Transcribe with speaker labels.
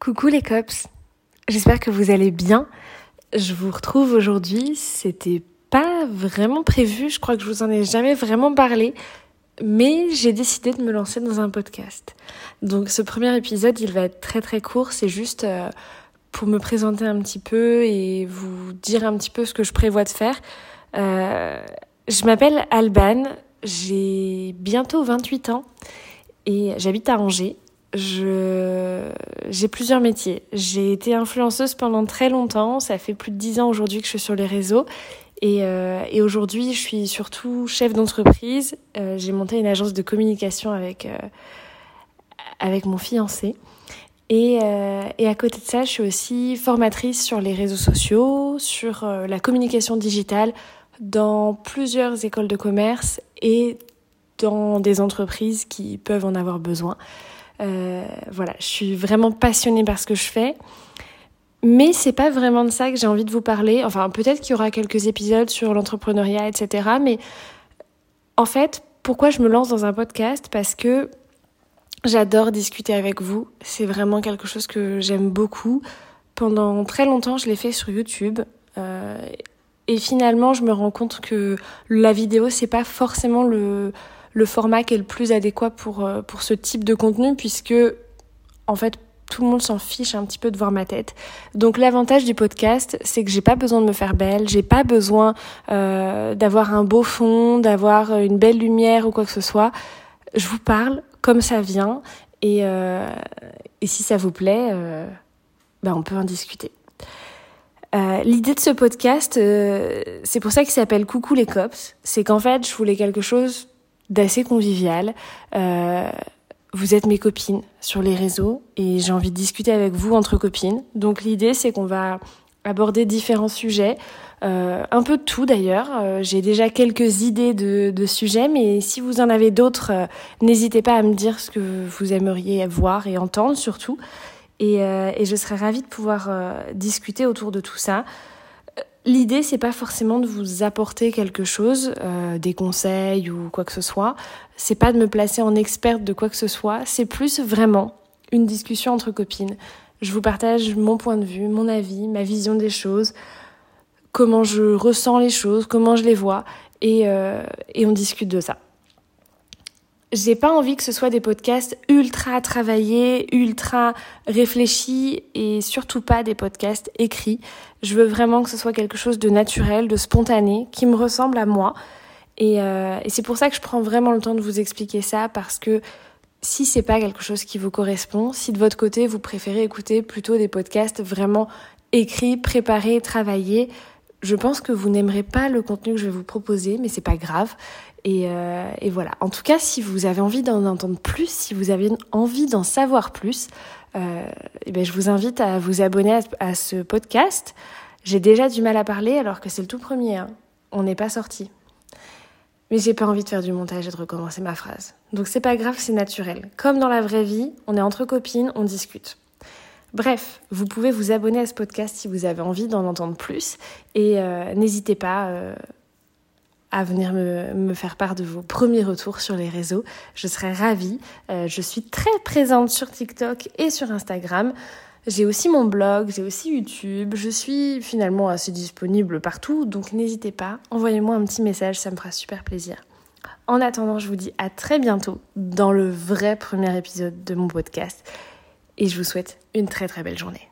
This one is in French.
Speaker 1: Coucou les cops, j'espère que vous allez bien. Je vous retrouve aujourd'hui, c'était pas vraiment prévu, je crois que je vous en ai jamais vraiment parlé, mais j'ai décidé de me lancer dans un podcast. Donc ce premier épisode, il va être très très court, c'est juste euh, pour me présenter un petit peu et vous dire un petit peu ce que je prévois de faire. Euh, je m'appelle Alban, j'ai bientôt 28 ans et j'habite à Angers. Je j'ai plusieurs métiers. J'ai été influenceuse pendant très longtemps, ça fait plus de dix ans aujourd'hui que je suis sur les réseaux. Et, euh, aujourd'hui, je suis surtout chef d'entreprise. Euh, j'ai monté une agence de communication avec, euh, avec mon fiancé. Et, à côté de ça, je suis aussi formatrice sur les réseaux sociaux, sur la communication digitale dans plusieurs écoles de commerce et dans des entreprises qui peuvent en avoir besoin. Euh, voilà, je suis vraiment passionnée par ce que je fais. Mais c'est pas vraiment de ça que j'ai envie de vous parler. Enfin, peut-être qu'il y aura quelques épisodes sur l'entrepreneuriat, etc. Mais en fait, pourquoi je me lance dans un podcast? Parce que j'adore discuter avec vous. C'est vraiment quelque chose que j'aime beaucoup. Pendant très longtemps, je l'ai fait sur YouTube. Euh, et finalement, je me rends compte que la vidéo, c'est pas forcément le, le format qui est le plus adéquat pour, euh, pour ce type de contenu puisque en fait tout le monde s'en fiche un petit peu de voir ma tête. Donc l'avantage du podcast, c'est que j'ai pas besoin de me faire belle, j'ai pas besoin euh, d'avoir un beau fond, d'avoir une belle lumière ou quoi que ce soit. Je vous parle comme ça vient et, euh, et si ça vous plaît, euh, ben on peut en discuter. L'idée de ce podcast, c'est pour ça qu'il s'appelle Coucou les cops. C'est qu'en fait, je voulais quelque chose d'assez convivial. Euh, vous êtes mes copines sur les réseaux et j'ai envie de discuter avec vous entre copines. Donc l'idée c'est qu'on va aborder différents sujets, euh, un peu de tout d'ailleurs. Euh, j'ai déjà quelques idées de, sujets, mais si vous en avez d'autres, n'hésitez pas à me dire ce que vous aimeriez voir et entendre surtout. Et, et je serais ravie de pouvoir discuter autour de tout ça. L'idée, c'est pas forcément de vous apporter quelque chose, euh, des conseils ou quoi que ce soit. C'est pas de me placer en experte de quoi que ce soit. C'est plus vraiment une discussion entre copines. Je vous partage mon point de vue, mon avis, ma vision des choses, comment je ressens les choses, comment je les vois, et, euh, et on discute de ça j'ai pas envie que ce soit des podcasts ultra travaillés, ultra réfléchis et surtout pas des podcasts écrits. Je veux vraiment que ce soit quelque chose de naturel, de spontané, qui me ressemble à moi. Et, euh, et c'est pour ça que je prends vraiment le temps de vous expliquer ça parce que si c'est pas quelque chose qui vous correspond, si de votre côté vous préférez écouter plutôt des podcasts vraiment écrits, préparés, travaillés, je pense que vous n'aimerez pas le contenu que je vais vous proposer, mais c'est pas grave. Et, euh, et, voilà. En tout cas, si vous avez envie d'en entendre plus, si vous avez envie d'en savoir plus, euh, eh ben, je vous invite à vous abonner à, à ce podcast. J'ai déjà du mal à parler alors que c'est le tout premier. Hein. On n'est pas sorti. Mais j'ai pas envie de faire du montage et de recommencer ma phrase. Donc c'est pas grave, c'est naturel. Comme dans la vraie vie, on est entre copines, on discute. Bref, vous pouvez vous abonner à ce podcast si vous avez envie d'en entendre plus. Et euh, n'hésitez pas euh, à venir me, faire part de vos premiers retours sur les réseaux. Je serais ravie. Euh, je suis très présente sur TikTok et sur Instagram. J'ai aussi mon blog, j'ai aussi YouTube. Je suis finalement assez disponible partout, donc n'hésitez pas. Envoyez-moi un petit message, ça me fera super plaisir. En attendant, je vous dis à très bientôt dans le vrai premier épisode de mon podcast et je vous souhaite une très très belle journée.